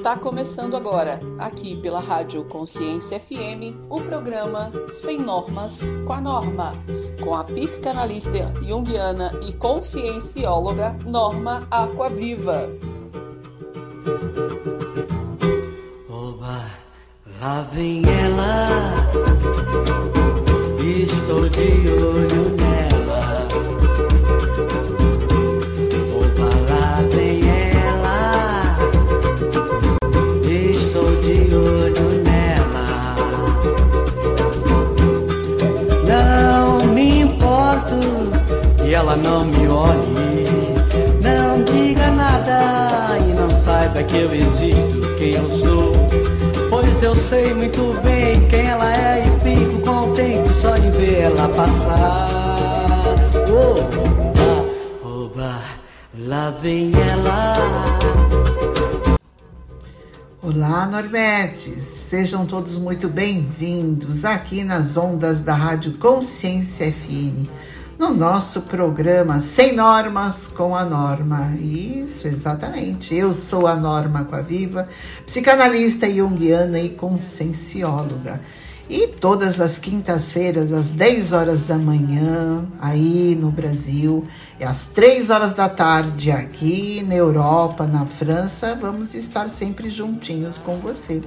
Está começando agora, aqui pela Rádio Consciência FM, o programa Sem Normas com a Norma, com a psicanalista junguiana e consciencióloga Norma Aquaviva. Oba, lá vem ela, estou de olho ela não me olhe, não diga nada e não saiba que eu existo, quem eu sou. Pois eu sei muito bem quem ela é e fico contente só de ver ela passar. Oba, oba, lá vem ela. Olá, Normetes! Sejam todos muito bem-vindos aqui nas ondas da Rádio Consciência FM, no nosso programa Sem Normas com a Norma. Isso, exatamente. Eu sou a Norma Coaviva, psicanalista junguiana e consciencióloga. E todas as quintas-feiras, às 10 horas da manhã, aí no Brasil, e às 3 horas da tarde aqui na Europa, na França, vamos estar sempre juntinhos com você.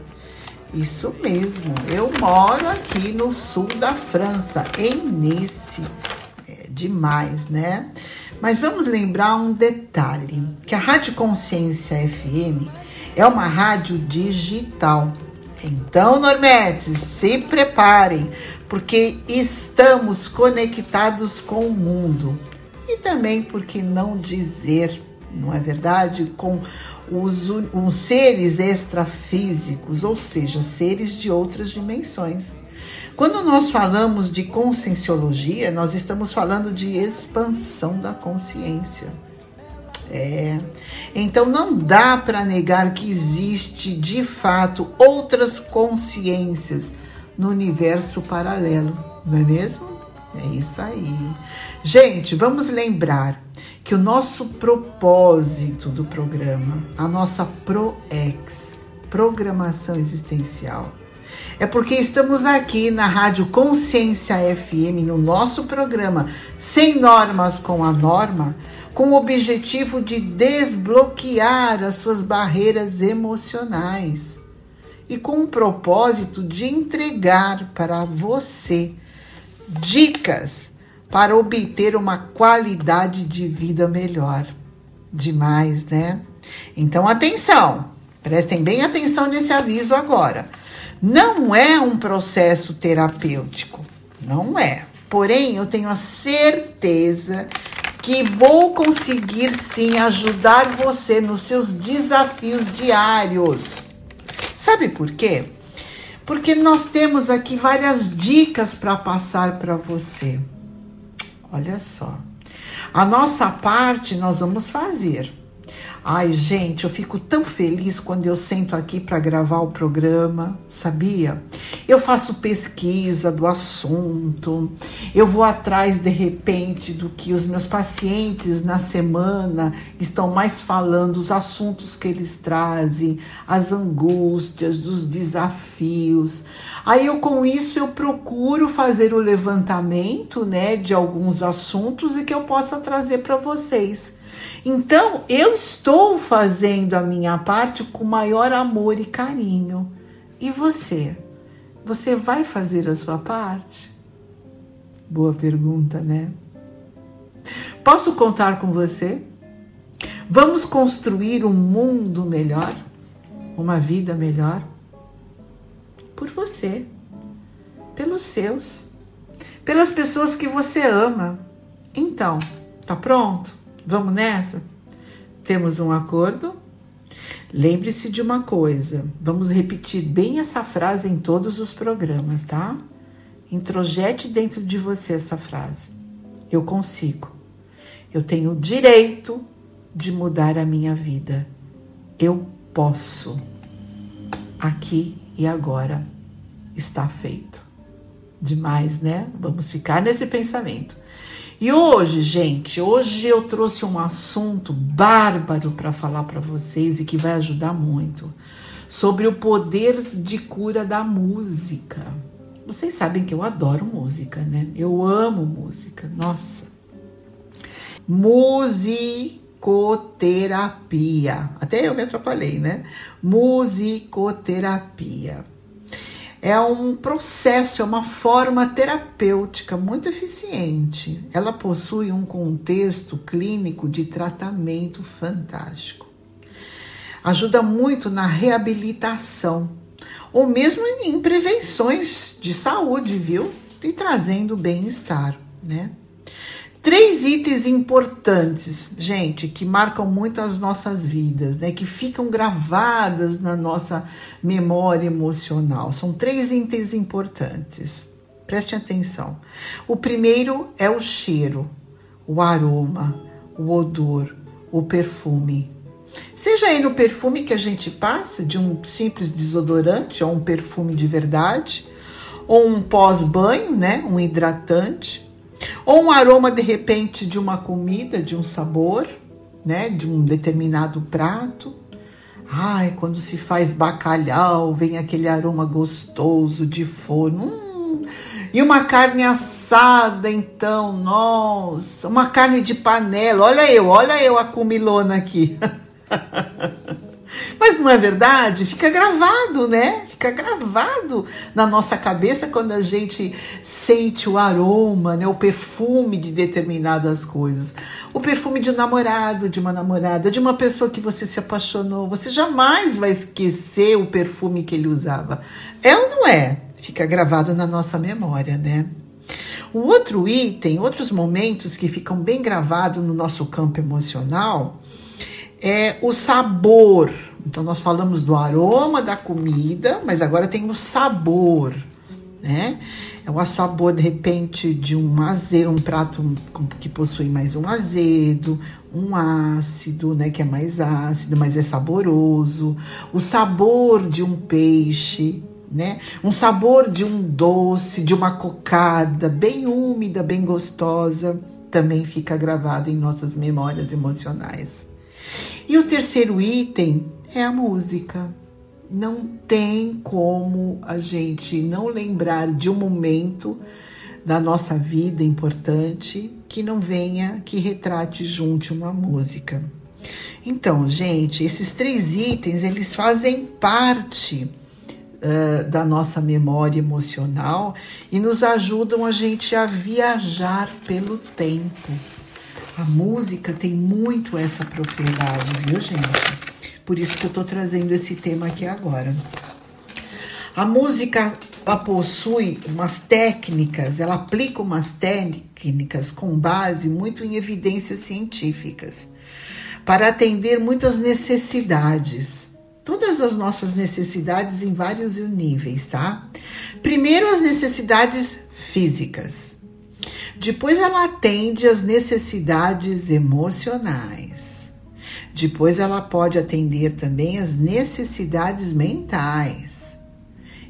Isso mesmo, eu moro aqui no sul da França, em Nice. Demais, né? Mas vamos lembrar um detalhe: que a Rádio Consciência FM é uma rádio digital. Então, Normetes, se preparem, porque estamos conectados com o mundo. E também, por que não dizer, não é verdade, com os, os seres extrafísicos, ou seja, seres de outras dimensões. Quando nós falamos de conscienciologia, nós estamos falando de expansão da consciência. É. Então não dá para negar que existe de fato outras consciências no universo paralelo, não é mesmo? É isso aí. Gente, vamos lembrar que o nosso propósito do programa, a nossa ProEx, Programação Existencial, é porque estamos aqui na Rádio Consciência FM, no nosso programa Sem Normas com a Norma, com o objetivo de desbloquear as suas barreiras emocionais e com o propósito de entregar para você dicas para obter uma qualidade de vida melhor. Demais, né? Então, atenção, prestem bem atenção nesse aviso agora. Não é um processo terapêutico, não é. Porém, eu tenho a certeza que vou conseguir sim ajudar você nos seus desafios diários. Sabe por quê? Porque nós temos aqui várias dicas para passar para você. Olha só. A nossa parte nós vamos fazer. Ai, gente, eu fico tão feliz quando eu sento aqui para gravar o programa, sabia? Eu faço pesquisa do assunto, eu vou atrás de repente do que os meus pacientes na semana estão mais falando, os assuntos que eles trazem, as angústias, os desafios. Aí eu com isso eu procuro fazer o levantamento, né, de alguns assuntos e que eu possa trazer para vocês. Então, eu estou fazendo a minha parte com maior amor e carinho. E você? Você vai fazer a sua parte? Boa pergunta, né? Posso contar com você? Vamos construir um mundo melhor? Uma vida melhor? Por você, pelos seus, pelas pessoas que você ama. Então, tá pronto? Vamos nessa? Temos um acordo? Lembre-se de uma coisa, vamos repetir bem essa frase em todos os programas, tá? Introjete dentro de você essa frase. Eu consigo. Eu tenho o direito de mudar a minha vida. Eu posso. Aqui e agora está feito. Demais, né? Vamos ficar nesse pensamento. E hoje, gente, hoje eu trouxe um assunto bárbaro para falar para vocês e que vai ajudar muito sobre o poder de cura da música. Vocês sabem que eu adoro música, né? Eu amo música. Nossa. Musicoterapia. Até eu me atrapalhei, né? Musicoterapia é um processo, é uma forma terapêutica muito eficiente. Ela possui um contexto clínico de tratamento fantástico. Ajuda muito na reabilitação, ou mesmo em prevenções de saúde, viu? E trazendo bem-estar, né? Três itens importantes, gente, que marcam muito as nossas vidas, né? Que ficam gravadas na nossa memória emocional. São três itens importantes. Preste atenção. O primeiro é o cheiro, o aroma, o odor, o perfume. Seja ele o perfume que a gente passa, de um simples desodorante ou um perfume de verdade, ou um pós-banho, né? Um hidratante ou um aroma de repente de uma comida, de um sabor, né, de um determinado prato. Ai, quando se faz bacalhau, vem aquele aroma gostoso de forno. Hum, e uma carne assada, então, nossa, uma carne de panela. Olha eu, olha eu a comilona aqui. Mas não é verdade? Fica gravado, né? Fica gravado na nossa cabeça quando a gente sente o aroma, né? o perfume de determinadas coisas. O perfume de um namorado, de uma namorada, de uma pessoa que você se apaixonou. Você jamais vai esquecer o perfume que ele usava. É ou não é? Fica gravado na nossa memória, né? O outro item, outros momentos que ficam bem gravados no nosso campo emocional é o sabor. Então, nós falamos do aroma da comida, mas agora tem o sabor, né? É o sabor, de repente, de um azedo, um prato que possui mais um azedo, um ácido, né? Que é mais ácido, mas é saboroso. O sabor de um peixe, né? Um sabor de um doce, de uma cocada bem úmida, bem gostosa, também fica gravado em nossas memórias emocionais. E o terceiro item é a música. Não tem como a gente não lembrar de um momento da nossa vida importante que não venha, que retrate junto uma música. Então, gente, esses três itens eles fazem parte uh, da nossa memória emocional e nos ajudam a gente a viajar pelo tempo. A música tem muito essa propriedade, viu, gente? Por isso que eu tô trazendo esse tema aqui agora. A música ela possui umas técnicas, ela aplica umas técnicas com base muito em evidências científicas para atender muitas necessidades. Todas as nossas necessidades em vários níveis, tá? Primeiro, as necessidades físicas. Depois ela atende às necessidades emocionais. Depois ela pode atender também às necessidades mentais.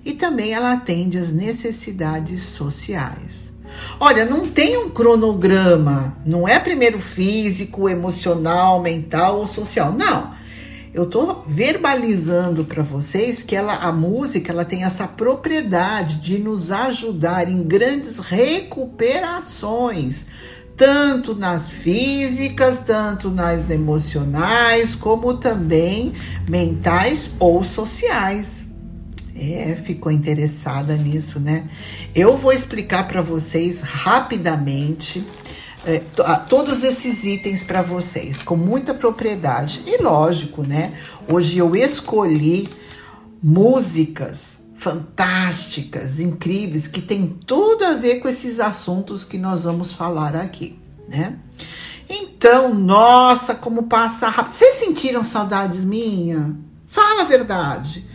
E também ela atende às necessidades sociais. Olha, não tem um cronograma, não é primeiro físico, emocional, mental ou social. Não eu estou verbalizando para vocês que ela, a música ela tem essa propriedade de nos ajudar em grandes recuperações, tanto nas físicas, tanto nas emocionais, como também mentais ou sociais. É, ficou interessada nisso, né? Eu vou explicar para vocês rapidamente é, todos esses itens para vocês com muita propriedade. E lógico, né? Hoje eu escolhi músicas fantásticas, incríveis, que tem tudo a ver com esses assuntos que nós vamos falar aqui, né? Então, nossa, como passa rápido. Vocês sentiram saudades minha? Fala a verdade.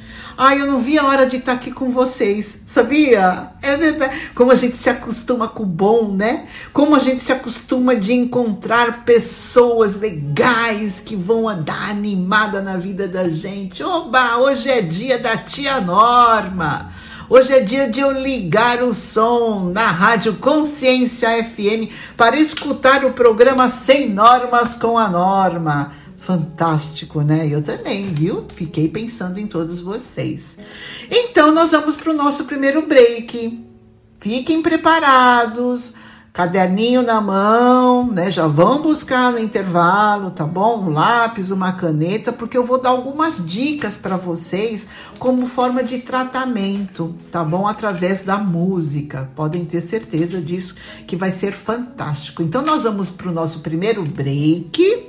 Ai, eu não vi a hora de estar aqui com vocês, sabia? É verdade. Como a gente se acostuma com o bom, né? Como a gente se acostuma de encontrar pessoas legais que vão dar animada na vida da gente. Oba, hoje é dia da tia Norma. Hoje é dia de eu ligar o som na Rádio Consciência FM para escutar o programa Sem Normas com a Norma. Fantástico, né? Eu também, viu? Fiquei pensando em todos vocês. Então, nós vamos para o nosso primeiro break. Fiquem preparados caderninho na mão, né? Já vão buscar no intervalo, tá bom? Um lápis, uma caneta, porque eu vou dar algumas dicas para vocês como forma de tratamento, tá bom? Através da música. Podem ter certeza disso que vai ser fantástico. Então nós vamos para o nosso primeiro break.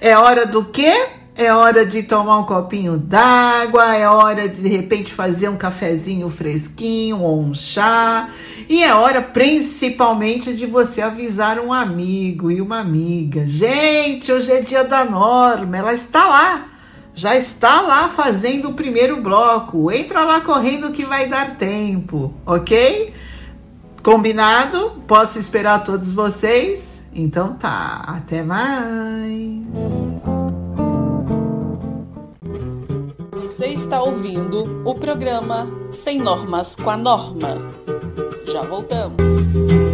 É hora do quê? é hora de tomar um copinho d'água, é hora de de repente fazer um cafezinho fresquinho ou um chá, e é hora principalmente de você avisar um amigo e uma amiga. Gente, hoje é dia da Norma, ela está lá. Já está lá fazendo o primeiro bloco. Entra lá correndo que vai dar tempo, ok? Combinado? Posso esperar todos vocês? Então tá, até mais. Você está ouvindo o programa Sem Normas com a Norma. Já voltamos.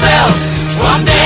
yourself. Someday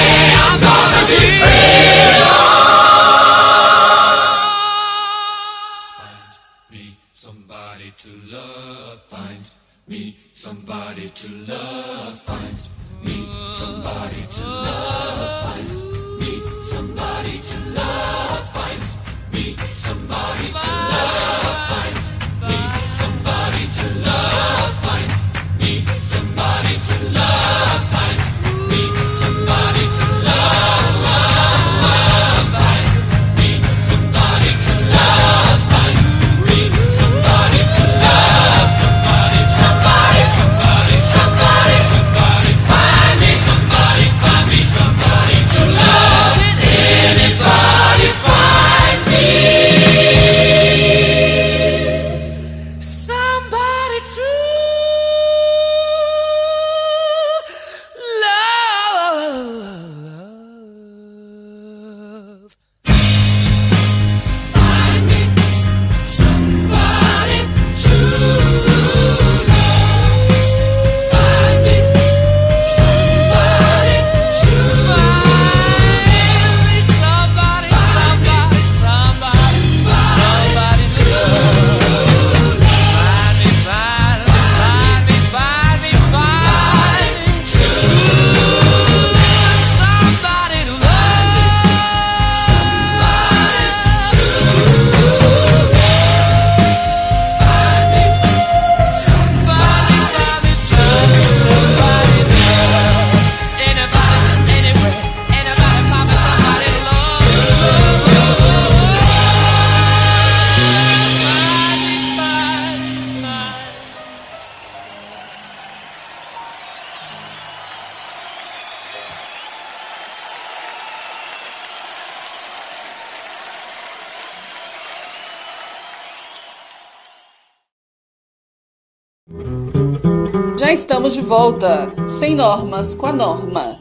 Já estamos de volta, sem normas com a norma,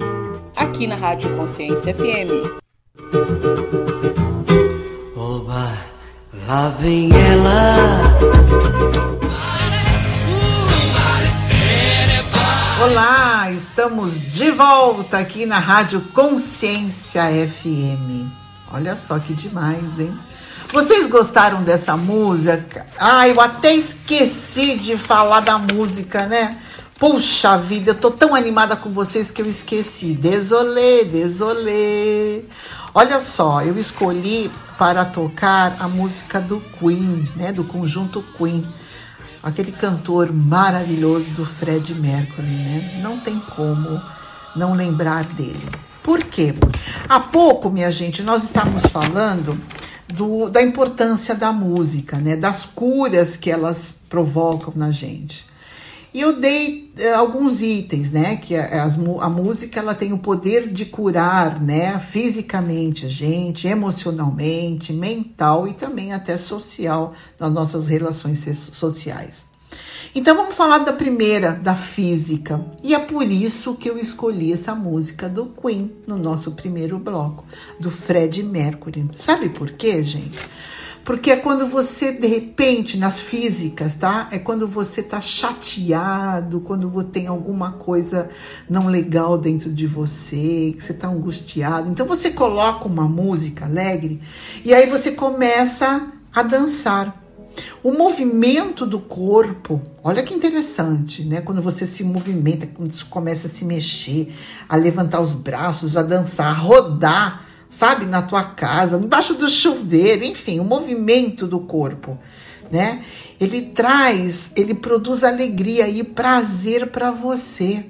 aqui na Rádio Consciência FM. Oba, lá vem ela. Olá, estamos de volta aqui na Rádio Consciência FM. Olha só que demais, hein? Vocês gostaram dessa música? Ah, eu até esqueci de falar da música, né? Puxa vida, eu tô tão animada com vocês que eu esqueci. Desolê, desolê. Olha só, eu escolhi para tocar a música do Queen, né? Do conjunto Queen aquele cantor maravilhoso do Fred Mercury, né? Não tem como não lembrar dele. Por quê? Há pouco, minha gente, nós estávamos falando do, da importância da música, né? Das curas que elas provocam na gente. E eu dei eh, alguns itens, né? Que a, a, música ela tem o poder de curar, né? Fisicamente a gente, emocionalmente, mental e também até social nas nossas relações sociais. Então vamos falar da primeira, da física. E é por isso que eu escolhi essa música do Queen no nosso primeiro bloco, do Fred Mercury. Sabe por quê, gente? Porque é quando você, de repente, nas físicas, tá? É quando você tá chateado, quando tem alguma coisa não legal dentro de você, que você tá angustiado. Então você coloca uma música alegre e aí você começa a dançar. O movimento do corpo, olha que interessante, né? Quando você se movimenta, quando você começa a se mexer, a levantar os braços, a dançar, a rodar sabe, na tua casa, embaixo do chuveiro, enfim, o movimento do corpo, né? Ele traz, ele produz alegria e prazer para você.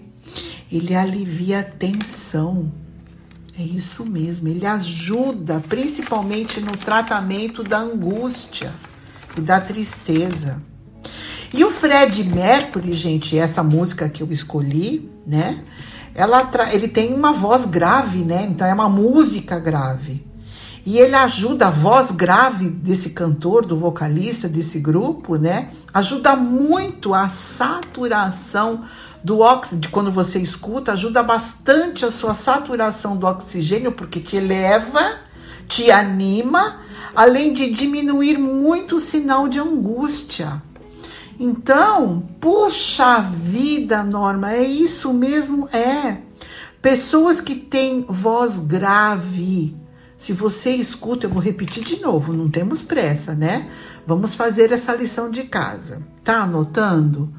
Ele alivia a tensão. É isso mesmo, ele ajuda principalmente no tratamento da angústia e da tristeza. E o Fred Mercury, gente, essa música que eu escolhi, né? Ela ele tem uma voz grave, né? Então é uma música grave. E ele ajuda a voz grave desse cantor, do vocalista desse grupo, né? Ajuda muito a saturação do oxigênio, quando você escuta, ajuda bastante a sua saturação do oxigênio, porque te eleva, te anima, além de diminuir muito o sinal de angústia. Então, puxa vida, Norma, é isso mesmo? É. Pessoas que têm voz grave. Se você escuta, eu vou repetir de novo, não temos pressa, né? Vamos fazer essa lição de casa. Tá anotando?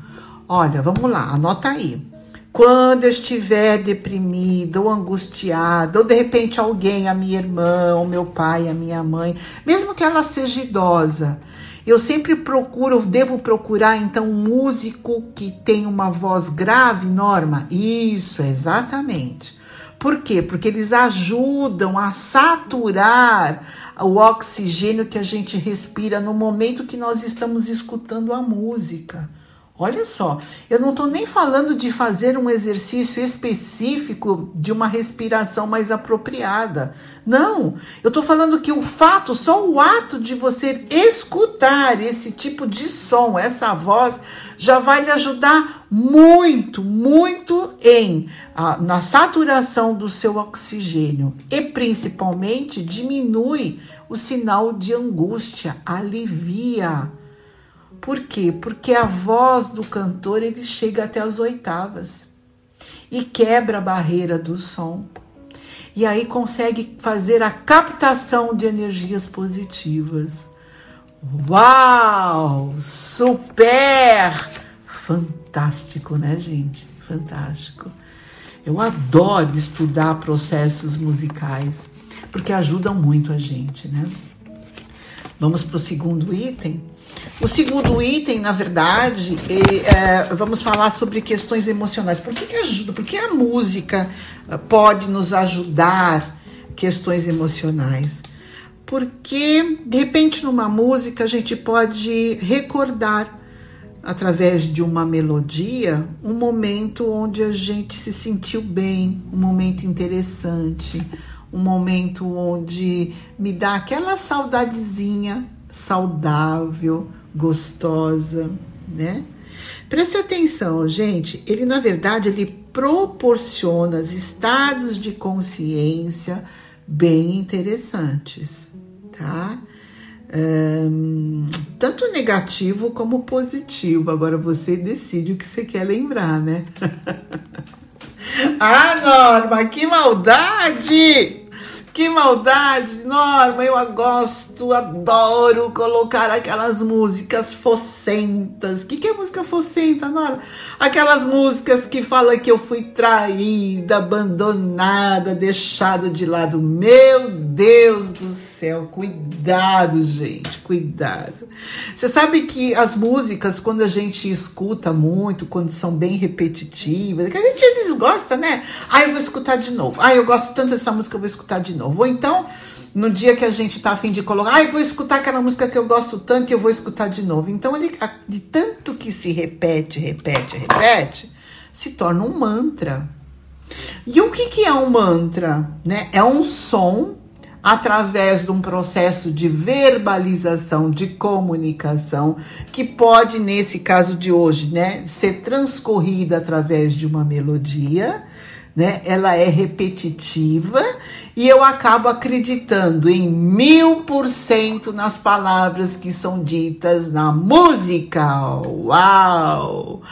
Olha, vamos lá, anota aí. Quando eu estiver deprimida ou angustiada, ou de repente alguém, a minha irmã, o meu pai, a minha mãe, mesmo que ela seja idosa, eu sempre procuro, devo procurar então um músico que tem uma voz grave, Norma? Isso, exatamente. Por quê? Porque eles ajudam a saturar o oxigênio que a gente respira no momento que nós estamos escutando a música. Olha só, eu não estou nem falando de fazer um exercício específico de uma respiração mais apropriada. Não, eu estou falando que o fato, só o ato de você escutar esse tipo de som, essa voz, já vai lhe ajudar muito, muito em na saturação do seu oxigênio e principalmente diminui o sinal de angústia, alivia por quê? Porque a voz do cantor ele chega até as oitavas e quebra a barreira do som. E aí consegue fazer a captação de energias positivas. Uau! Super! Fantástico, né, gente? Fantástico. Eu adoro estudar processos musicais porque ajudam muito a gente, né? Vamos para o segundo item. O segundo item, na verdade, é, é, vamos falar sobre questões emocionais. Por que, que ajuda? Por que a música ah, pode nos ajudar questões emocionais? Porque, de repente, numa música, a gente pode recordar, através de uma melodia, um momento onde a gente se sentiu bem, um momento interessante, um momento onde me dá aquela saudadezinha saudável, gostosa, né? Preste atenção, gente. Ele, na verdade, ele proporciona estados de consciência bem interessantes, tá? Um, tanto negativo como positivo. Agora você decide o que você quer lembrar, né? ah, Norma, que maldade! Que maldade, Norma! Eu gosto, adoro colocar aquelas músicas focentas. O que, que é música focenta, Norma? Aquelas músicas que falam que eu fui traída, abandonada, deixada de lado. Meu Deus do céu, cuidado, gente, cuidado. Você sabe que as músicas, quando a gente escuta muito, quando são bem repetitivas, que a gente às vezes gosta, né? Ah, eu vou escutar de novo. Ah, eu gosto tanto dessa música, eu vou escutar de novo. Ou então, no dia que a gente tá afim de colocar, eu vou escutar aquela música que eu gosto tanto e eu vou escutar de novo. Então, ele, de tanto que se repete, repete, repete, se torna um mantra. E o que, que é um mantra? Né? É um som através de um processo de verbalização, de comunicação, que pode, nesse caso de hoje, né, ser transcorrida através de uma melodia, né? Ela é repetitiva e eu acabo acreditando em mil por cento nas palavras que são ditas na música. Uau!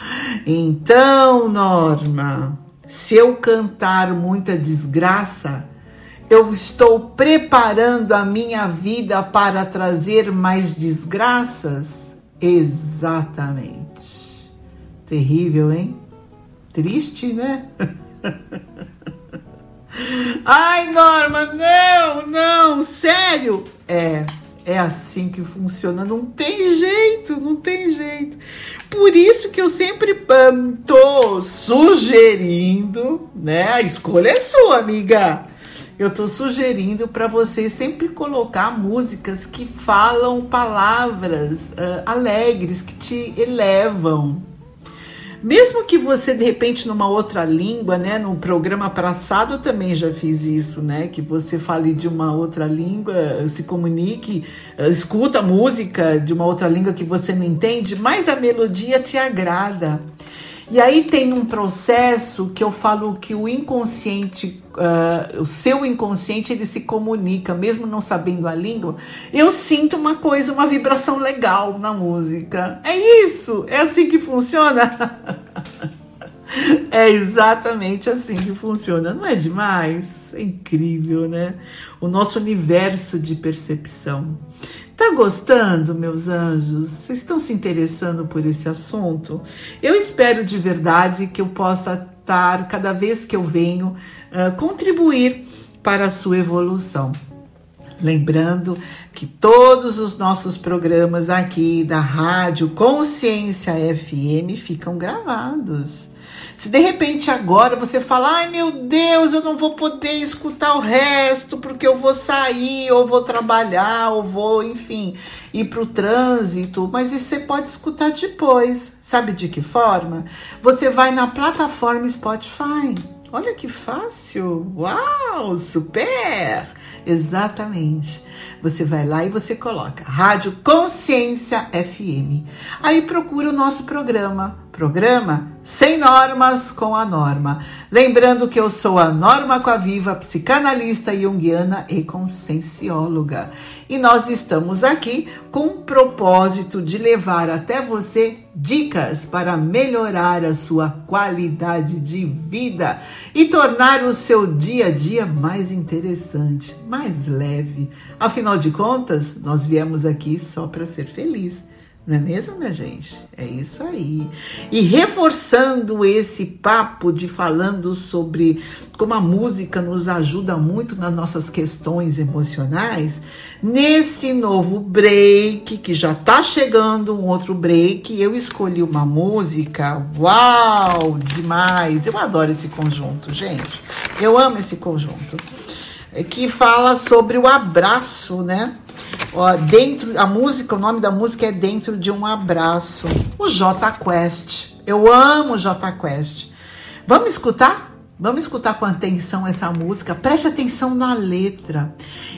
Então, Norma, se eu cantar muita desgraça, eu estou preparando a minha vida para trazer mais desgraças? Exatamente. Terrível, hein? Triste, né? Ai, Norma, não, não, sério. É, é assim que funciona. Não tem jeito, não tem jeito. Por isso que eu sempre um, tô sugerindo, né? A escolha é sua, amiga eu estou sugerindo para você sempre colocar músicas que falam palavras uh, alegres, que te elevam. Mesmo que você, de repente, numa outra língua, né? No programa passado eu também já fiz isso, né? Que você fale de uma outra língua, se comunique, uh, escuta música de uma outra língua que você não entende, mas a melodia te agrada. E aí tem um processo que eu falo que o inconsciente, uh, o seu inconsciente, ele se comunica, mesmo não sabendo a língua. Eu sinto uma coisa, uma vibração legal na música. É isso? É assim que funciona? É exatamente assim que funciona, não é demais? É incrível, né? O nosso universo de percepção. Tá gostando, meus anjos? Vocês estão se interessando por esse assunto? Eu espero de verdade que eu possa estar, cada vez que eu venho, contribuir para a sua evolução. Lembrando que todos os nossos programas aqui da Rádio Consciência FM ficam gravados. Se de repente agora você fala, ai meu Deus, eu não vou poder escutar o resto porque eu vou sair, ou vou trabalhar, ou vou, enfim, ir para o trânsito, mas isso você pode escutar depois. Sabe de que forma? Você vai na plataforma Spotify. Olha que fácil! Uau, super! Exatamente. Você vai lá e você coloca Rádio Consciência FM. Aí procura o nosso programa. Programa Sem Normas com a Norma. Lembrando que eu sou a Norma Coaviva, psicanalista junguiana e consciencióloga. E nós estamos aqui com o propósito de levar até você dicas para melhorar a sua qualidade de vida e tornar o seu dia a dia mais interessante, mais leve. Afinal de contas, nós viemos aqui só para ser feliz. Não é mesmo, minha gente? É isso aí. E reforçando esse papo de falando sobre como a música nos ajuda muito nas nossas questões emocionais, nesse novo break, que já tá chegando um outro break, eu escolhi uma música, uau, demais. Eu adoro esse conjunto, gente. Eu amo esse conjunto. Que fala sobre o abraço, né? Ó, dentro, a música, o nome da música é Dentro de um Abraço. O J Quest. Eu amo o J Quest. Vamos escutar? Vamos escutar com atenção essa música. Preste atenção na letra.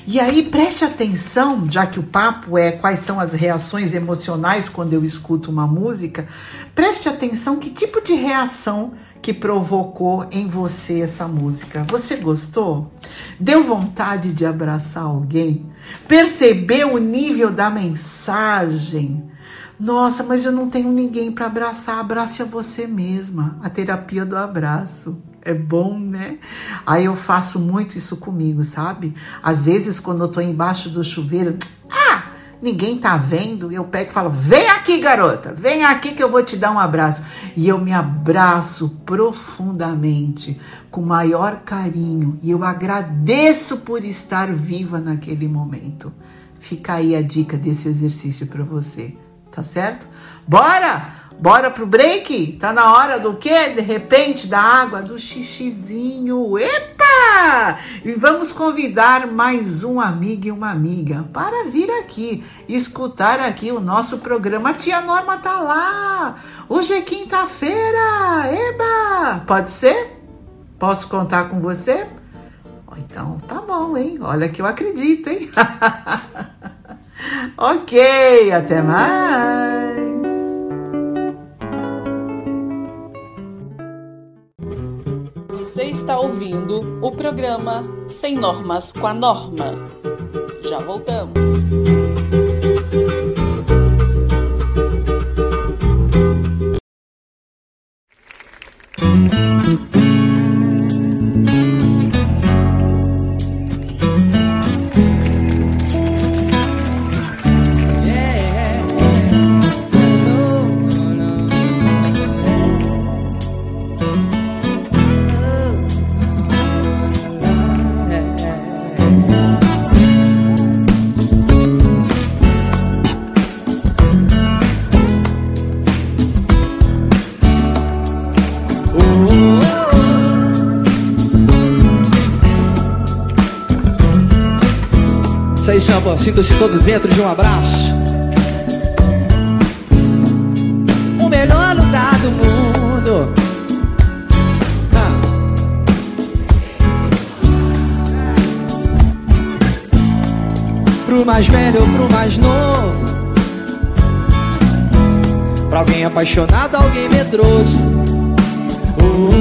E aí, preste atenção, já que o papo é quais são as reações emocionais quando eu escuto uma música. Preste atenção que tipo de reação que provocou em você essa música. Você gostou? Deu vontade de abraçar alguém? Percebeu o nível da mensagem? Nossa, mas eu não tenho ninguém para abraçar. Abrace a você mesma. A terapia do abraço. É bom, né? Aí eu faço muito isso comigo, sabe? Às vezes, quando eu tô embaixo do chuveiro, ah, ninguém tá vendo, eu pego e falo: vem aqui, garota, vem aqui que eu vou te dar um abraço. E eu me abraço profundamente, com maior carinho, e eu agradeço por estar viva naquele momento. Fica aí a dica desse exercício para você, tá certo? Bora! Bora pro break? Tá na hora do quê? De repente, da água, do xixizinho. Epa! E vamos convidar mais um amigo e uma amiga para vir aqui, escutar aqui o nosso programa. A tia Norma tá lá. Hoje é quinta-feira. Eba! Pode ser? Posso contar com você? Então, tá bom, hein? Olha que eu acredito, hein? ok, até mais. Você está ouvindo o programa Sem Normas com a Norma. Já voltamos. Samba, sintam-se todos dentro de um abraço. O melhor lugar do mundo. Ah. Pro mais velho ou pro mais novo. Pra alguém apaixonado, alguém medroso. Oh.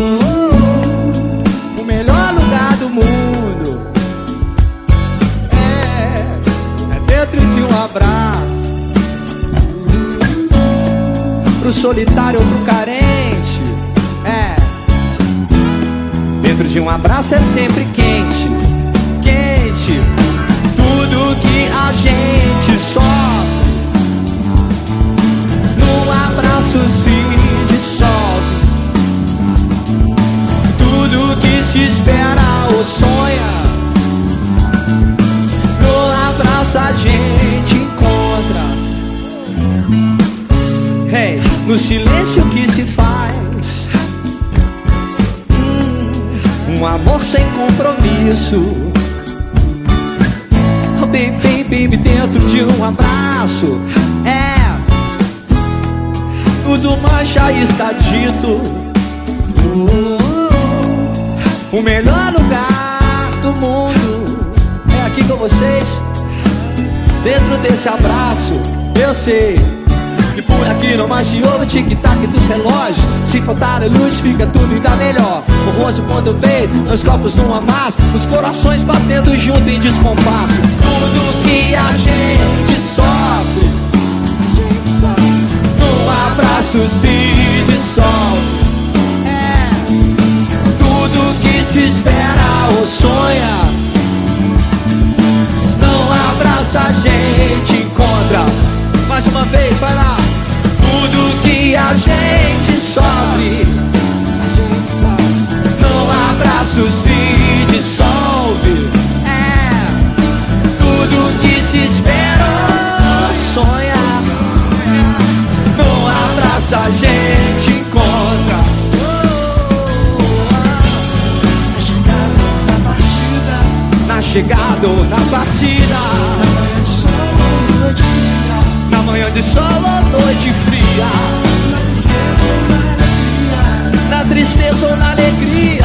O melhor lugar do mundo. Dentro de um abraço. Pro solitário ou pro carente, é. Dentro de um abraço é sempre quente, quente. Tudo que a gente sofre, num abraço se dissolve. Tudo que se espera ou sonha abraço a gente encontra. Hey, no silêncio que se faz. Hum, um amor sem compromisso. Oh, baby, baby, dentro de um abraço. É, tudo mais já está dito. Uh, o melhor lugar do mundo é aqui com vocês. Dentro desse abraço, eu sei que por aqui não mais se ouve tic-tac dos relógios. Se faltar a luz, fica tudo ainda melhor. O rosto contra o peito, os copos numa massa. Os corações batendo junto em descompasso. Tudo que a gente sofre A gente sofre. Num abraço se dissolve. É. Tudo que se espera ou sonha abraço a gente encontra. Mais uma vez, vai lá. Tudo que a gente sofre, a gente sofre. Num abraço se dissolve. É tudo que se espera, sonha. Num abraço a gente encontra. Na chegada ou na partida. Na manhã de sol ou noite fria. Na tristeza ou na alegria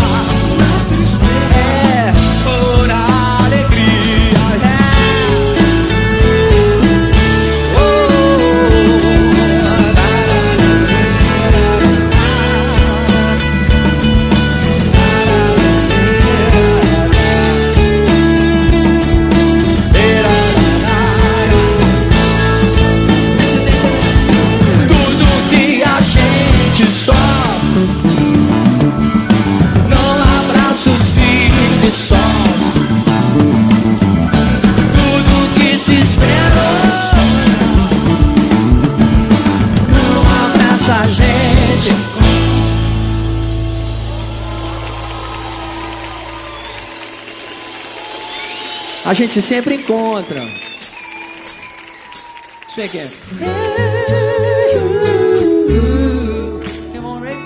a gente sempre encontra. Again. Come on, Rick.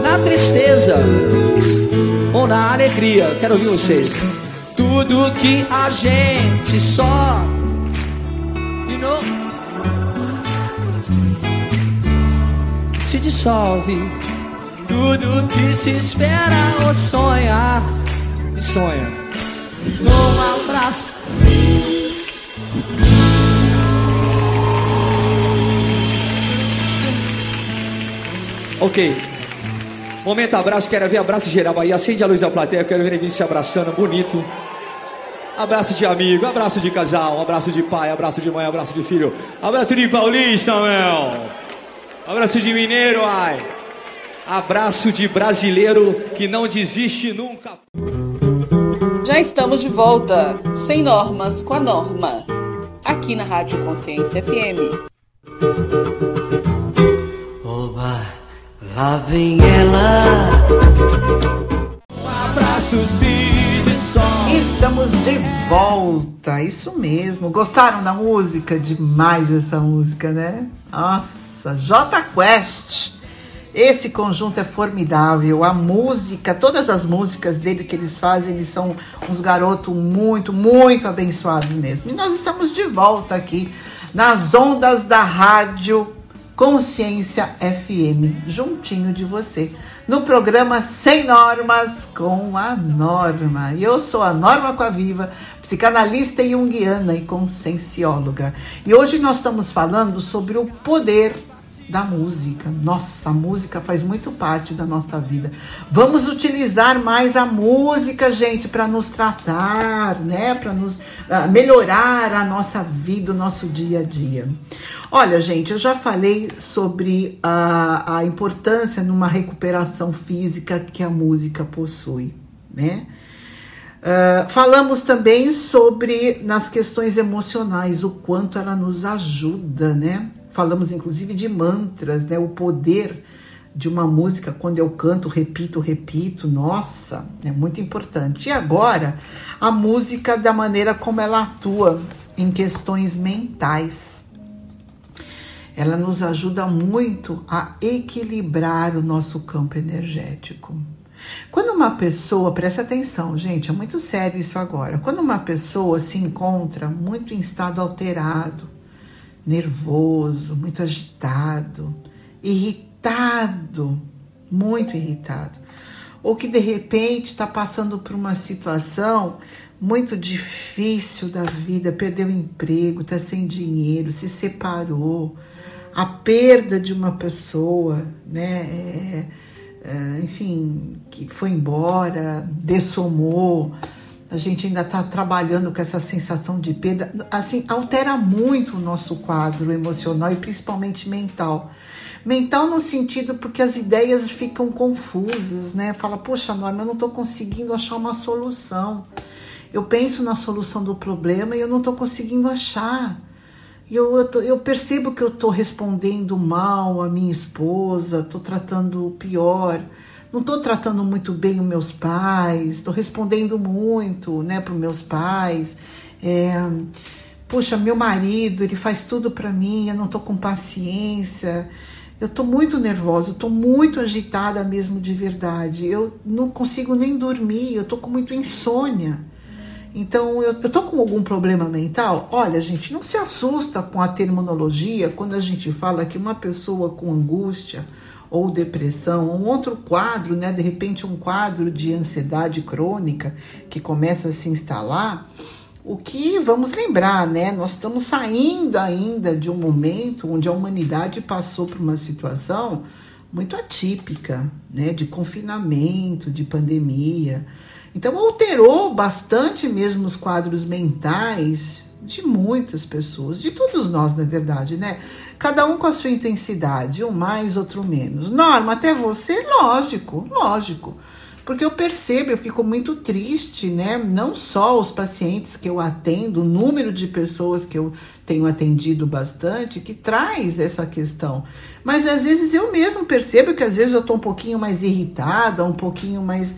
Na tristeza ou na alegria, quero ouvir vocês. Tudo que a gente só, dissolve. Tudo que se espera ou sonha, e sonha, num abraço. Ok. Momento abraço, quero ver abraço geral aí. Acende a luz da plateia, quero ver ninguém se abraçando, bonito. Abraço de amigo, abraço de casal, abraço de pai, abraço de mãe, abraço de filho, abraço de paulista, meu. Abraço de mineiro, ai. Abraço de brasileiro que não desiste nunca. Já estamos de volta, sem normas com a norma, aqui na Rádio Consciência FM. Oba, lá vem ela. Um abraço se dissolve. Estamos de volta, isso mesmo. Gostaram da música? Demais essa música, né? Nossa, J Quest. Esse conjunto é formidável. A música, todas as músicas dele que eles fazem, eles são uns garotos muito, muito abençoados mesmo. E nós estamos de volta aqui nas ondas da rádio Consciência FM, juntinho de você, no programa Sem Normas com a Norma. Eu sou a Norma Coaviva, psicanalista junguiana e consciencióloga. E hoje nós estamos falando sobre o poder da música. Nossa, a música faz muito parte da nossa vida. Vamos utilizar mais a música, gente, para nos tratar, né? Para nos uh, melhorar a nossa vida, o nosso dia a dia. Olha, gente, eu já falei sobre a, a importância numa recuperação física que a música possui, né? Uh, falamos também sobre nas questões emocionais, o quanto ela nos ajuda, né? Falamos inclusive de mantras, né? O poder de uma música quando eu canto, repito, repito, nossa, é muito importante. E agora, a música da maneira como ela atua em questões mentais. Ela nos ajuda muito a equilibrar o nosso campo energético. Quando uma pessoa, presta atenção, gente, é muito sério isso agora. Quando uma pessoa se encontra muito em estado alterado, nervoso, muito agitado, irritado, muito irritado, ou que de repente está passando por uma situação muito difícil da vida, perdeu o emprego, está sem dinheiro, se separou, a perda de uma pessoa, né? É, é, enfim, que foi embora, dessomou, a gente ainda está trabalhando com essa sensação de perda, assim, altera muito o nosso quadro emocional e principalmente mental. Mental no sentido porque as ideias ficam confusas, né? Fala, poxa, Norma, eu não estou conseguindo achar uma solução. Eu penso na solução do problema e eu não estou conseguindo achar. Eu, eu, tô, eu, percebo que eu estou respondendo mal a minha esposa, estou tratando pior, não estou tratando muito bem os meus pais, estou respondendo muito né, para os meus pais. É, Puxa, meu marido, ele faz tudo para mim, eu não estou com paciência. Eu estou muito nervosa, estou muito agitada mesmo de verdade. Eu não consigo nem dormir, eu estou com muito insônia. Então, eu, eu tô com algum problema mental? Olha, gente, não se assusta com a terminologia quando a gente fala que uma pessoa com angústia ou depressão, um outro quadro, né, de repente um quadro de ansiedade crônica que começa a se instalar, o que vamos lembrar, né? Nós estamos saindo ainda de um momento onde a humanidade passou por uma situação muito atípica, né, de confinamento, de pandemia. Então alterou bastante mesmo os quadros mentais de muitas pessoas, de todos nós, na verdade, né? Cada um com a sua intensidade, um mais, outro menos. Norma, até você, lógico, lógico. porque eu percebo, eu fico muito triste, né? Não só os pacientes que eu atendo, o número de pessoas que eu tenho atendido bastante, que traz essa questão. Mas às vezes eu mesmo percebo que às vezes eu tô um pouquinho mais irritada, um pouquinho mais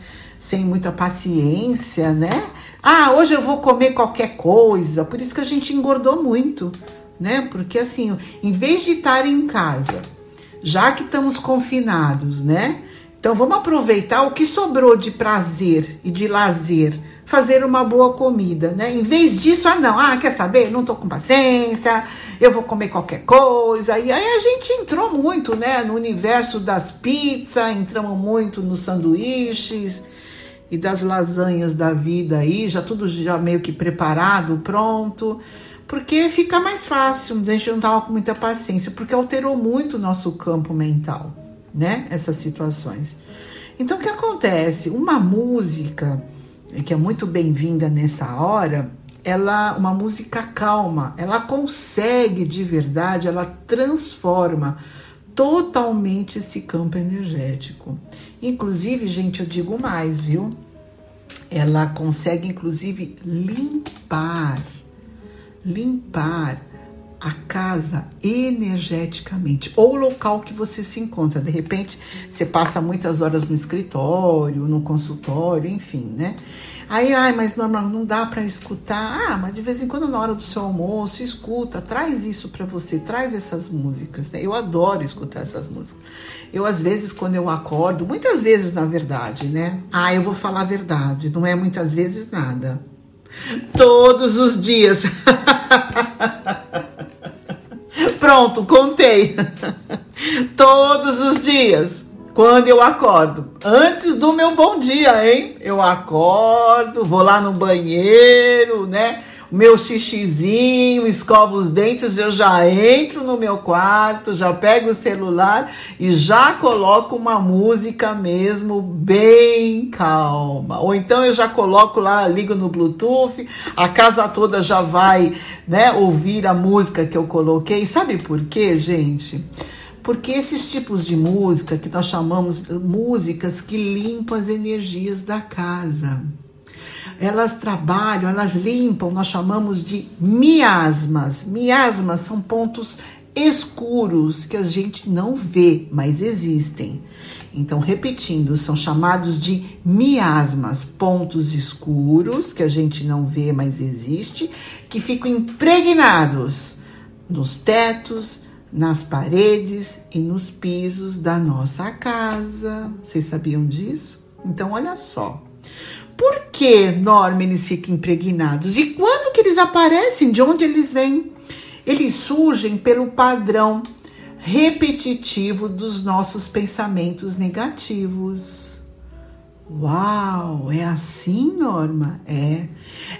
sem muita paciência, né? Ah, hoje eu vou comer qualquer coisa. Por isso que a gente engordou muito, né? Porque assim, em vez de estar em casa, já que estamos confinados, né? Então vamos aproveitar o que sobrou de prazer e de lazer, fazer uma boa comida, né? Em vez disso, ah não, ah, quer saber? Não tô com paciência, eu vou comer qualquer coisa. E aí a gente entrou muito, né, no universo das pizzas, entramos muito nos sanduíches e das lasanhas da vida aí, já tudo já meio que preparado, pronto. Porque fica mais fácil, a gente não tava com muita paciência, porque alterou muito o nosso campo mental né? Essas situações. Então, o que acontece? Uma música que é muito bem-vinda nessa hora, ela, uma música calma, ela consegue de verdade, ela transforma totalmente esse campo energético. Inclusive, gente, eu digo mais, viu? Ela consegue, inclusive, limpar, limpar a casa energeticamente, ou o local que você se encontra. De repente, você passa muitas horas no escritório, no consultório, enfim, né? Aí, ai, mas normal, não dá para escutar. Ah, mas de vez em quando, na hora do seu almoço, escuta, traz isso para você, traz essas músicas. Né? Eu adoro escutar essas músicas. Eu, às vezes, quando eu acordo, muitas vezes, na verdade, né? Ah, eu vou falar a verdade, não é muitas vezes nada. Todos os dias. Pronto, contei. Todos os dias, quando eu acordo, antes do meu bom dia, hein? Eu acordo, vou lá no banheiro, né? Meu xixizinho, escovo os dentes, eu já entro no meu quarto, já pego o celular e já coloco uma música mesmo bem calma. Ou então eu já coloco lá, ligo no Bluetooth, a casa toda já vai, né, ouvir a música que eu coloquei. Sabe por quê, gente? Porque esses tipos de música que nós chamamos músicas que limpam as energias da casa elas trabalham, elas limpam, nós chamamos de miasmas. Miasmas são pontos escuros que a gente não vê, mas existem. Então, repetindo, são chamados de miasmas, pontos escuros que a gente não vê, mas existe, que ficam impregnados nos tetos, nas paredes e nos pisos da nossa casa. Vocês sabiam disso? Então, olha só. Por que, Norma, eles ficam impregnados? E quando que eles aparecem? De onde eles vêm? Eles surgem pelo padrão repetitivo dos nossos pensamentos negativos. Uau, é assim, Norma? É.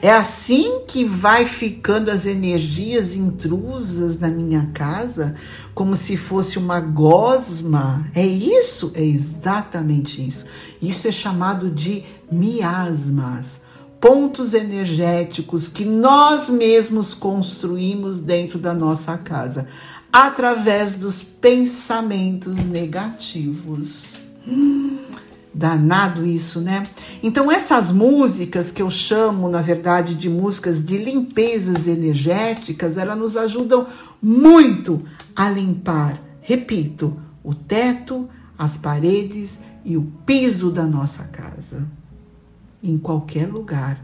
É assim que vai ficando as energias intrusas na minha casa, como se fosse uma gosma. É isso? É exatamente isso. Isso é chamado de miasmas, pontos energéticos que nós mesmos construímos dentro da nossa casa, através dos pensamentos negativos. Hum. Danado isso, né? Então, essas músicas que eu chamo, na verdade, de músicas de limpezas energéticas, elas nos ajudam muito a limpar, repito, o teto, as paredes e o piso da nossa casa. Em qualquer lugar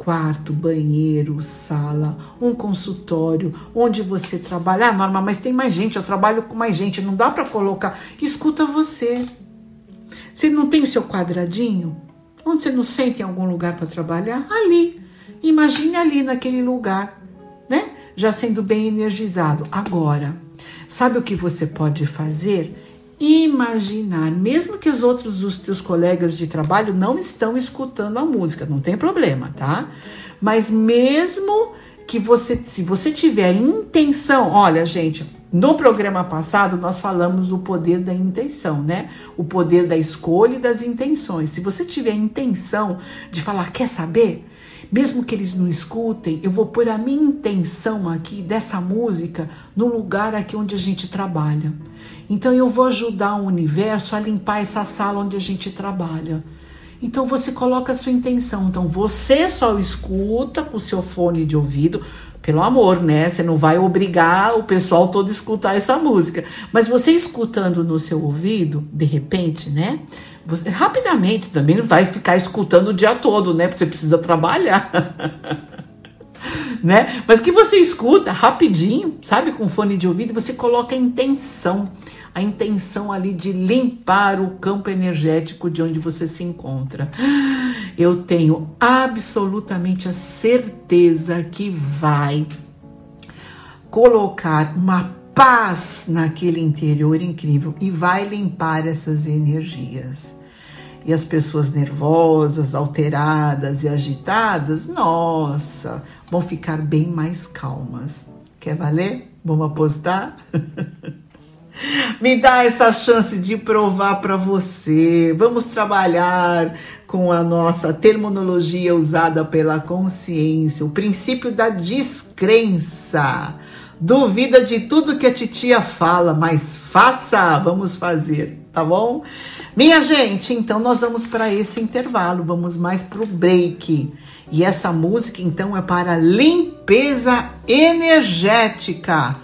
quarto, banheiro, sala, um consultório, onde você trabalha. Ah, Norma, mas tem mais gente, eu trabalho com mais gente, não dá para colocar. Escuta você. Você não tem o seu quadradinho? Onde você não sente em algum lugar para trabalhar? Ali. Imagine ali naquele lugar, né? Já sendo bem energizado. Agora, sabe o que você pode fazer? Imaginar, mesmo que os outros dos teus colegas de trabalho não estão escutando a música, não tem problema, tá? Mas mesmo que você, se você tiver intenção, olha, gente, no programa passado, nós falamos do poder da intenção, né? O poder da escolha e das intenções. Se você tiver a intenção de falar, quer saber? Mesmo que eles não escutem, eu vou pôr a minha intenção aqui dessa música no lugar aqui onde a gente trabalha. Então eu vou ajudar o universo a limpar essa sala onde a gente trabalha. Então você coloca a sua intenção. Então você só escuta com o seu fone de ouvido. Pelo amor, né? Você não vai obrigar o pessoal todo a escutar essa música. Mas você escutando no seu ouvido, de repente, né? Você, rapidamente também não vai ficar escutando o dia todo, né? Porque você precisa trabalhar. né? Mas que você escuta rapidinho, sabe, com fone de ouvido, você coloca a intenção, a intenção ali de limpar o campo energético de onde você se encontra. Eu tenho absolutamente a certeza que vai colocar uma paz naquele interior incrível e vai limpar essas energias. E as pessoas nervosas, alteradas e agitadas, nossa, vão ficar bem mais calmas. Quer valer? Vamos apostar? Me dá essa chance de provar para você. Vamos trabalhar com a nossa terminologia usada pela consciência, o princípio da descrença. Duvida de tudo que a titia fala, mas faça, vamos fazer, tá bom? Minha gente, então nós vamos para esse intervalo, vamos mais pro break. E essa música então é para limpeza energética.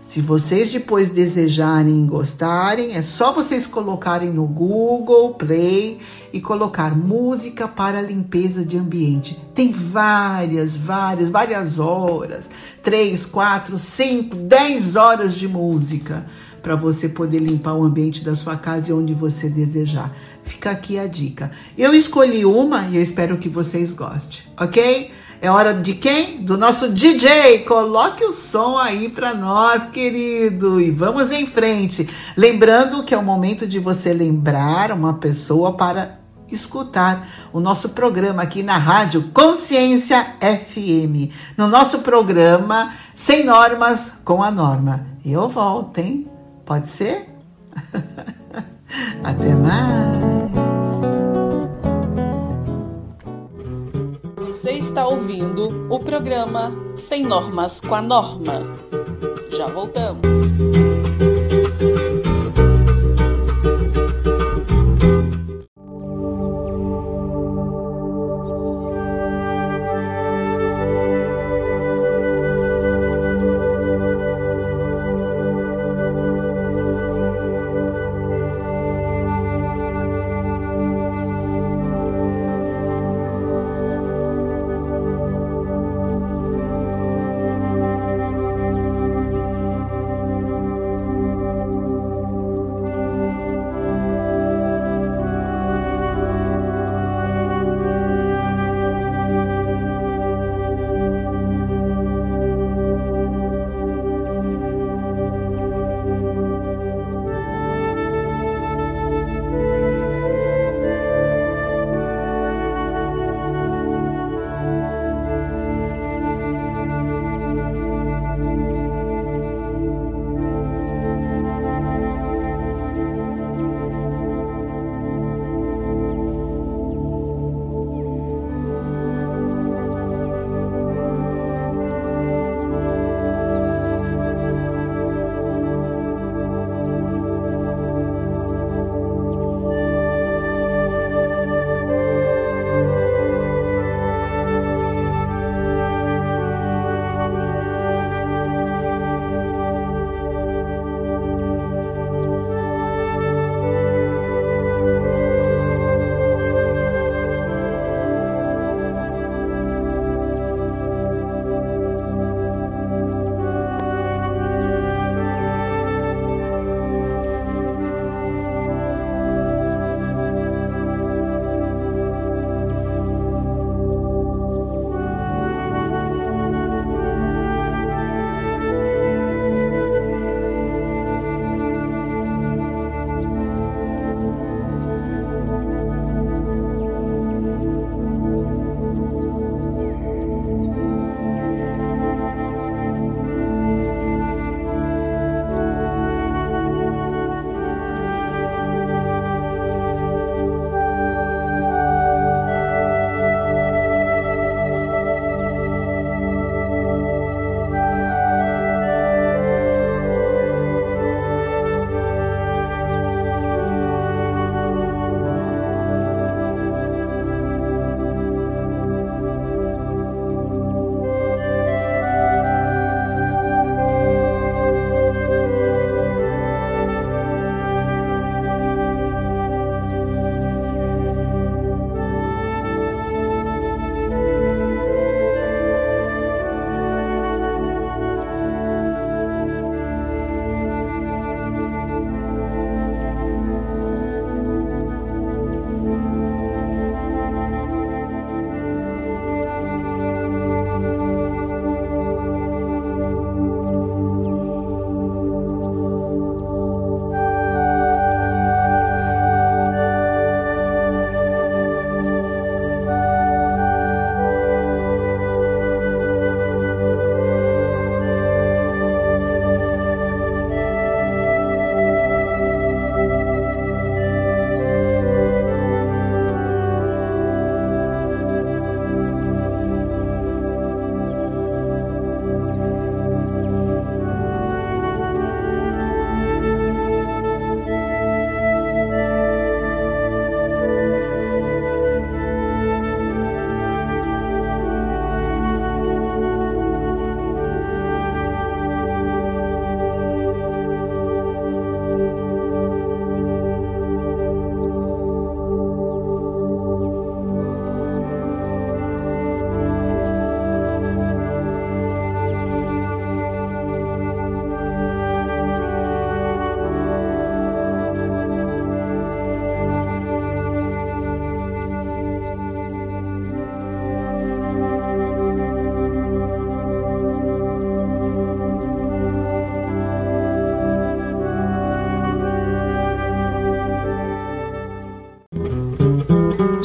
Se vocês depois desejarem e gostarem, é só vocês colocarem no Google Play e colocar música para limpeza de ambiente. Tem várias, várias, várias horas, três, quatro, cinco, dez horas de música para você poder limpar o ambiente da sua casa e onde você desejar. Fica aqui a dica. Eu escolhi uma e eu espero que vocês gostem, ok? É hora de quem? Do nosso DJ. Coloque o som aí para nós, querido, e vamos em frente. Lembrando que é o momento de você lembrar uma pessoa para escutar o nosso programa aqui na Rádio Consciência FM. No nosso programa Sem Normas com a Norma. Eu volto, hein? Pode ser? Até mais! Você está ouvindo o programa Sem Normas com a Norma. Já voltamos.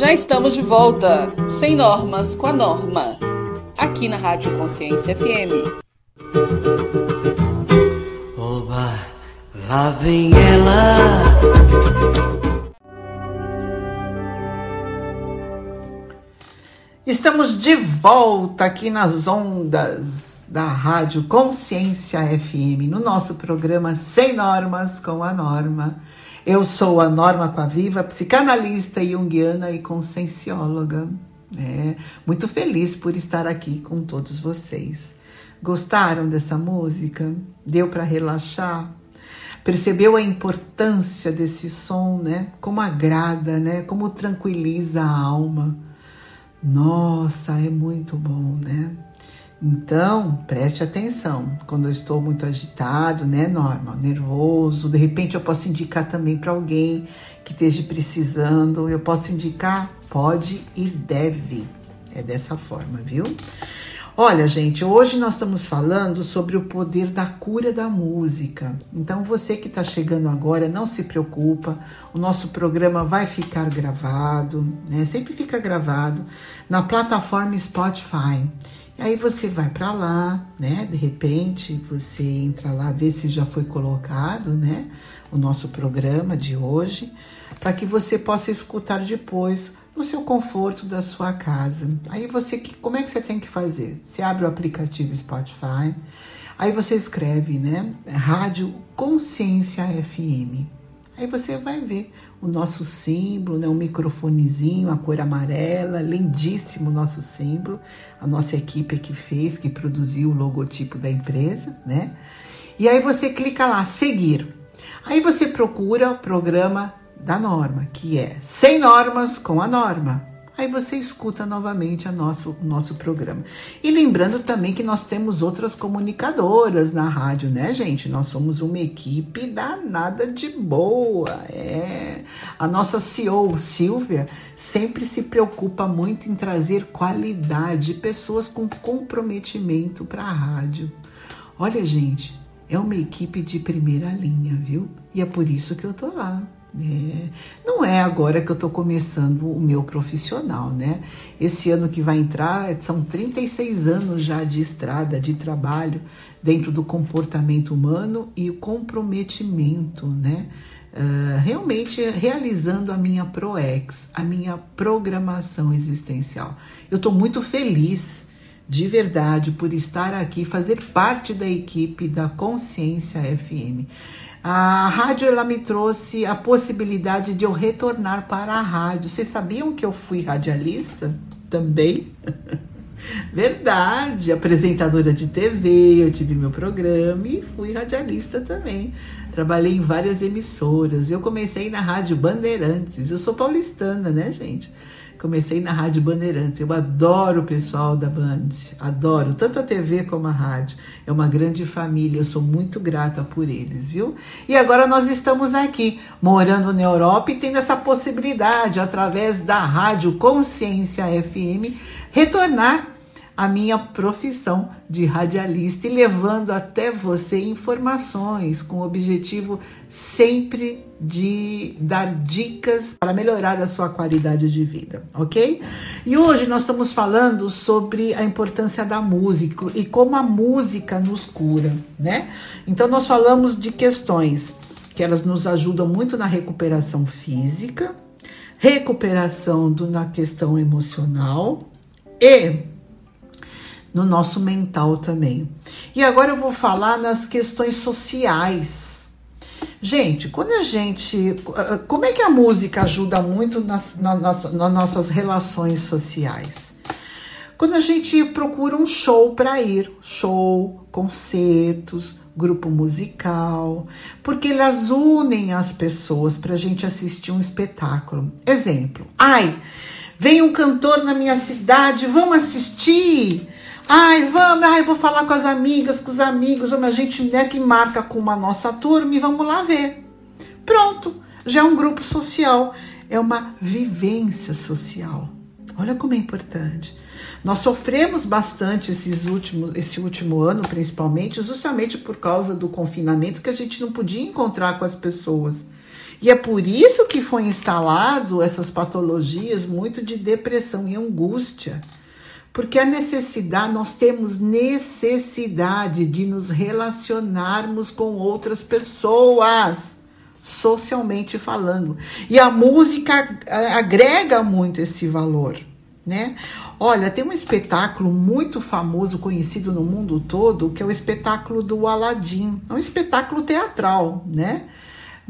Já estamos de volta, sem normas com a norma, aqui na Rádio Consciência FM. Oba, lá vem ela. Estamos de volta aqui nas ondas da Rádio Consciência FM, no nosso programa Sem Normas com a Norma. Eu sou a Norma Coaviva, psicanalista junguiana e consciencióloga. É, muito feliz por estar aqui com todos vocês. Gostaram dessa música? Deu para relaxar? Percebeu a importância desse som, né? Como agrada, né? Como tranquiliza a alma. Nossa, é muito bom, né? Então, preste atenção. Quando eu estou muito agitado, né, Norma, nervoso, de repente eu posso indicar também para alguém que esteja precisando. Eu posso indicar? Pode e deve. É dessa forma, viu? Olha, gente, hoje nós estamos falando sobre o poder da cura da música. Então, você que está chegando agora, não se preocupa, o nosso programa vai ficar gravado, né? Sempre fica gravado na plataforma Spotify. Aí você vai para lá, né? De repente você entra lá, vê se já foi colocado, né? O nosso programa de hoje, para que você possa escutar depois no seu conforto da sua casa. Aí você, como é que você tem que fazer? Você abre o aplicativo Spotify, aí você escreve, né? Rádio Consciência FM. Aí você vai ver o nosso símbolo, né? Um microfonezinho, a cor amarela, lindíssimo o nosso símbolo. A nossa equipe que fez, que produziu o logotipo da empresa, né? E aí você clica lá, seguir. Aí você procura o programa da norma, que é Sem Normas com a Norma. Aí você escuta novamente a nosso, o nosso programa. E lembrando também que nós temos outras comunicadoras na rádio, né, gente? Nós somos uma equipe danada de boa. É. A nossa CEO, Silvia, sempre se preocupa muito em trazer qualidade, pessoas com comprometimento para a rádio. Olha, gente, é uma equipe de primeira linha, viu? E é por isso que eu tô lá. É, não é agora que eu estou começando o meu profissional, né? Esse ano que vai entrar são 36 anos já de estrada, de trabalho dentro do comportamento humano e o comprometimento, né? Uh, realmente realizando a minha ProEx, a minha programação existencial. Eu estou muito feliz, de verdade, por estar aqui, fazer parte da equipe da Consciência FM. A rádio ela me trouxe a possibilidade de eu retornar para a rádio. Vocês sabiam que eu fui radialista também? Verdade, apresentadora de TV, eu tive meu programa e fui radialista também. Trabalhei em várias emissoras. Eu comecei na Rádio Bandeirantes. Eu sou paulistana, né, gente? Comecei na Rádio Bandeirantes. Eu adoro o pessoal da Band, adoro tanto a TV como a rádio. É uma grande família, eu sou muito grata por eles, viu? E agora nós estamos aqui, morando na Europa e tendo essa possibilidade, através da Rádio Consciência FM, retornar a minha profissão de radialista e levando até você informações com o objetivo sempre de dar dicas para melhorar a sua qualidade de vida, ok? E hoje nós estamos falando sobre a importância da música e como a música nos cura, né? Então nós falamos de questões que elas nos ajudam muito na recuperação física, recuperação do, na questão emocional e no nosso mental também. E agora eu vou falar nas questões sociais. Gente, quando a gente. Como é que a música ajuda muito nas, nas, nas nossas relações sociais? Quando a gente procura um show para ir, show, concertos, grupo musical, porque elas unem as pessoas para a gente assistir um espetáculo. Exemplo, ai, vem um cantor na minha cidade, vamos assistir. Ai, vamos, ai, vou falar com as amigas, com os amigos, a gente né, que marca com uma nossa turma e vamos lá ver. Pronto, já é um grupo social, é uma vivência social. Olha como é importante. Nós sofremos bastante esses últimos, esse último ano, principalmente, justamente por causa do confinamento, que a gente não podia encontrar com as pessoas. E é por isso que foi instalado essas patologias muito de depressão e angústia. Porque a necessidade, nós temos necessidade de nos relacionarmos com outras pessoas, socialmente falando. E a música agrega muito esse valor, né? Olha, tem um espetáculo muito famoso, conhecido no mundo todo, que é o espetáculo do Aladim. É um espetáculo teatral, né?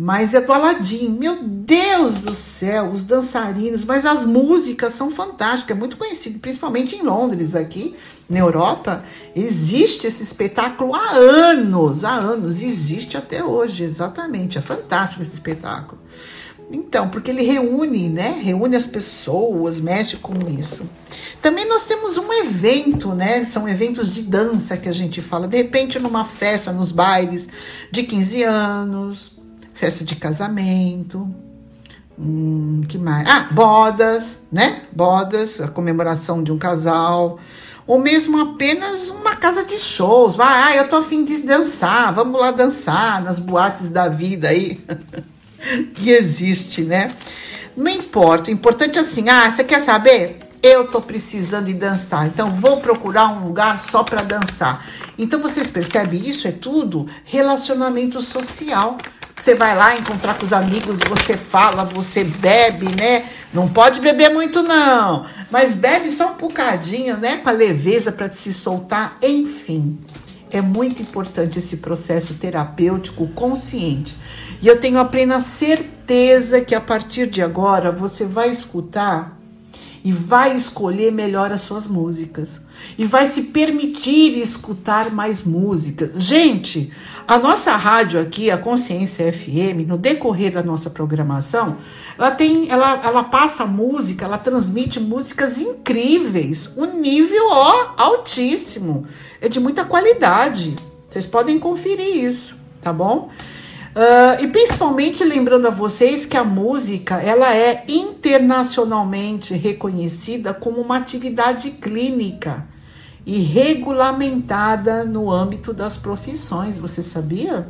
Mas é do Aladim. Meu Deus do céu, os dançarinos, mas as músicas são fantásticas, é muito conhecido, principalmente em Londres, aqui na Europa. Existe esse espetáculo há anos, há anos, existe até hoje, exatamente. É fantástico esse espetáculo. Então, porque ele reúne, né? Reúne as pessoas, mexe com isso. Também nós temos um evento, né? São eventos de dança que a gente fala. De repente, numa festa, nos bailes de 15 anos, festa de casamento, hum, que mais? Ah, bodas, né? Bodas, a comemoração de um casal, ou mesmo apenas uma casa de shows. Vai, ah, eu tô afim de dançar, vamos lá dançar nas boates da vida aí que existe, né? Não importa, o importante é assim, ah, você quer saber? Eu tô precisando de dançar, então vou procurar um lugar só para dançar. Então vocês percebem, isso é tudo relacionamento social. Você vai lá encontrar com os amigos, você fala, você bebe, né? Não pode beber muito, não. Mas bebe só um bocadinho, né? Com a leveza para se soltar. Enfim, é muito importante esse processo terapêutico consciente. E eu tenho a plena certeza que a partir de agora você vai escutar e vai escolher melhor as suas músicas e vai se permitir escutar mais músicas. Gente, a nossa rádio aqui, a Consciência FM, no decorrer da nossa programação, ela tem, ela, ela passa música, ela transmite músicas incríveis, um nível ó, altíssimo, é de muita qualidade. Vocês podem conferir isso, tá bom? Uh, e principalmente lembrando a vocês que a música ela é internacionalmente reconhecida como uma atividade clínica e regulamentada no âmbito das profissões. Você sabia?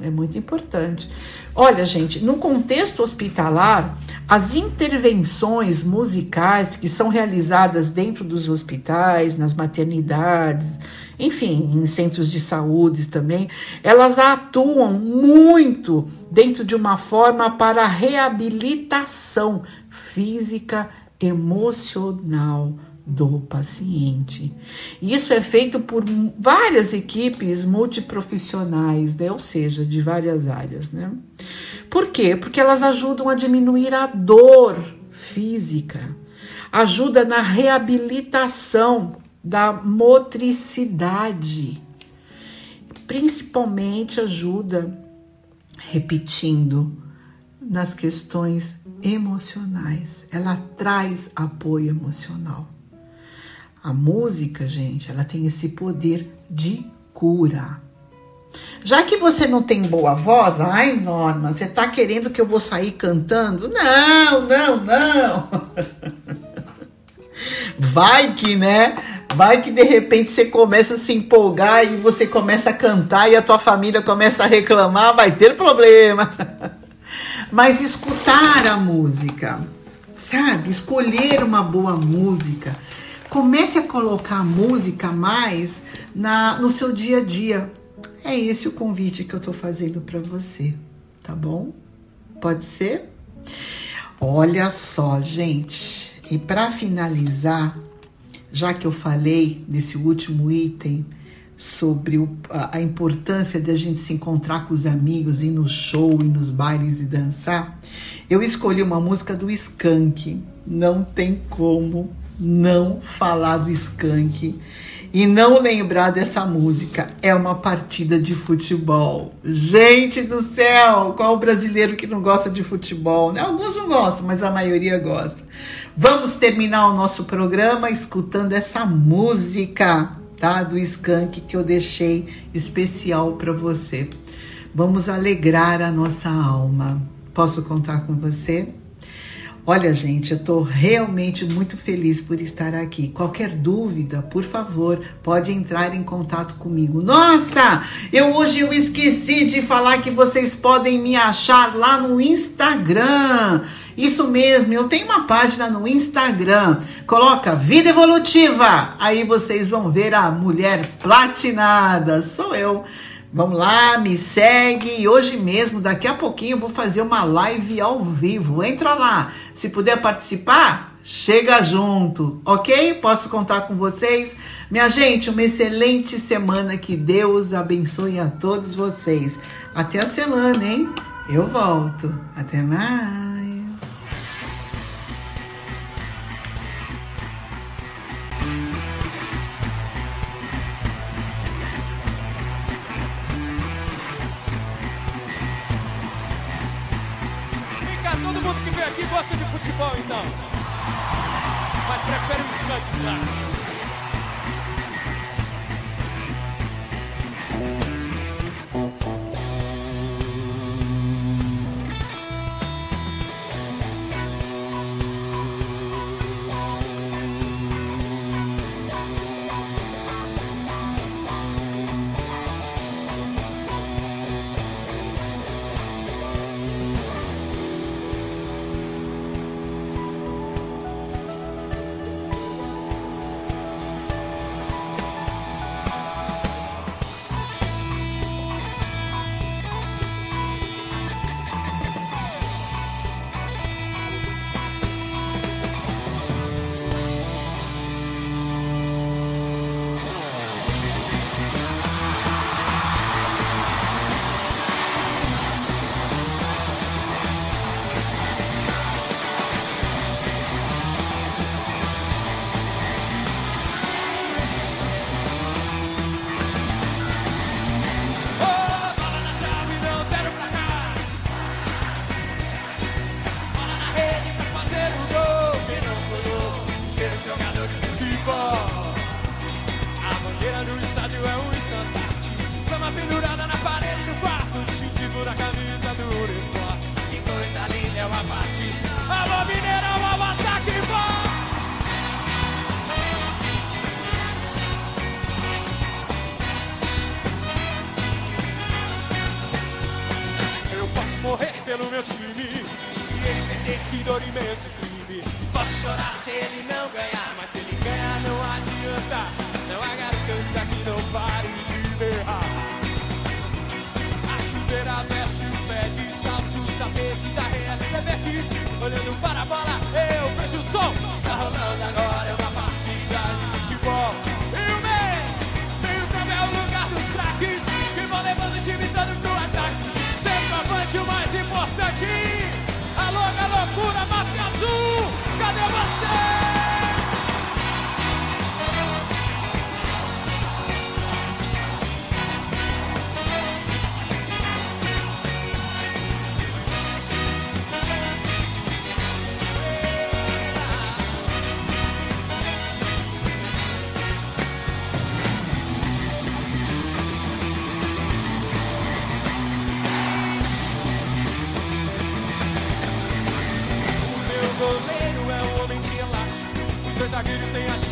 É muito importante. Olha, gente, no contexto hospitalar, as intervenções musicais que são realizadas dentro dos hospitais, nas maternidades, enfim, em centros de saúde também, elas atuam muito dentro de uma forma para reabilitação física, emocional do paciente. Isso é feito por várias equipes multiprofissionais, né? ou seja, de várias áreas. Né? Por quê? Porque elas ajudam a diminuir a dor física, ajuda na reabilitação da motricidade, principalmente ajuda, repetindo, nas questões emocionais. Ela traz apoio emocional. A música, gente, ela tem esse poder de cura. Já que você não tem boa voz, ai Norma, você tá querendo que eu vou sair cantando? Não, não, não. Vai que, né? Vai que de repente você começa a se empolgar e você começa a cantar e a tua família começa a reclamar, vai ter problema. Mas escutar a música, sabe? Escolher uma boa música Comece a colocar a música mais na, no seu dia a dia. É esse o convite que eu estou fazendo para você, tá bom? Pode ser? Olha só, gente. E para finalizar, já que eu falei desse último item sobre o, a, a, importância de a gente se encontrar com os amigos, ir no show, ir nos bailes e dançar, eu escolhi uma música do Skank. Não tem como não falar do Skank e não lembrar dessa música. É uma partida de futebol. Gente do céu, qual brasileiro que não gosta de futebol? Né? Alguns não gostam, mas a maioria gosta. Vamos terminar o nosso programa escutando essa música, tá? Do Skank que eu deixei especial para você. Vamos alegrar a nossa alma. Posso contar com você? Olha, gente, eu tô realmente muito feliz por estar aqui. Qualquer dúvida, por favor, pode entrar em contato comigo. Nossa, eu hoje eu esqueci de falar que vocês podem me achar lá no Instagram. Isso mesmo, eu tenho uma página no Instagram. Coloca Vida Evolutiva. Aí vocês vão ver a mulher platinada. Sou eu. Vamos lá, me segue. E hoje mesmo, daqui a pouquinho, eu vou fazer uma live ao vivo. Entra lá. Se puder participar, chega junto, ok? Posso contar com vocês? Minha gente, uma excelente semana. Que Deus abençoe a todos vocês. Até a semana, hein? Eu volto. Até mais. Futebol então. Mas prefere o skunk, claro.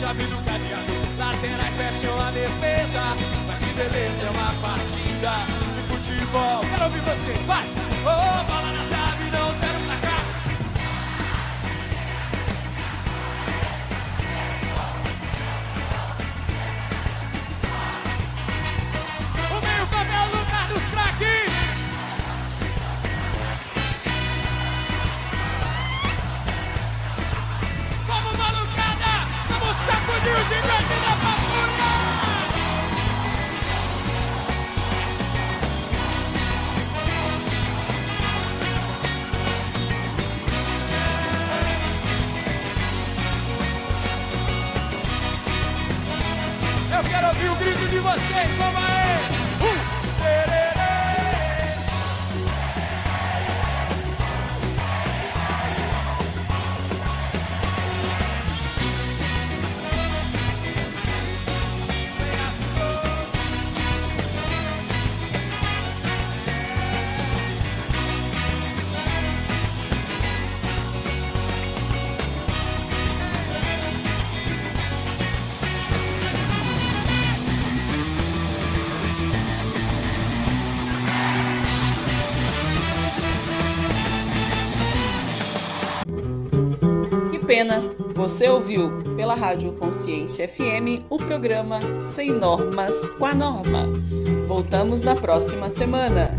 chave do cadeado. Laterais fecham a defesa. Mas que beleza, é uma partida de futebol. Quero ouvir vocês, vai! Ô, oh, bola na tarde. Você ouviu pela Rádio Consciência FM o programa Sem Normas com a Norma. Voltamos na próxima semana.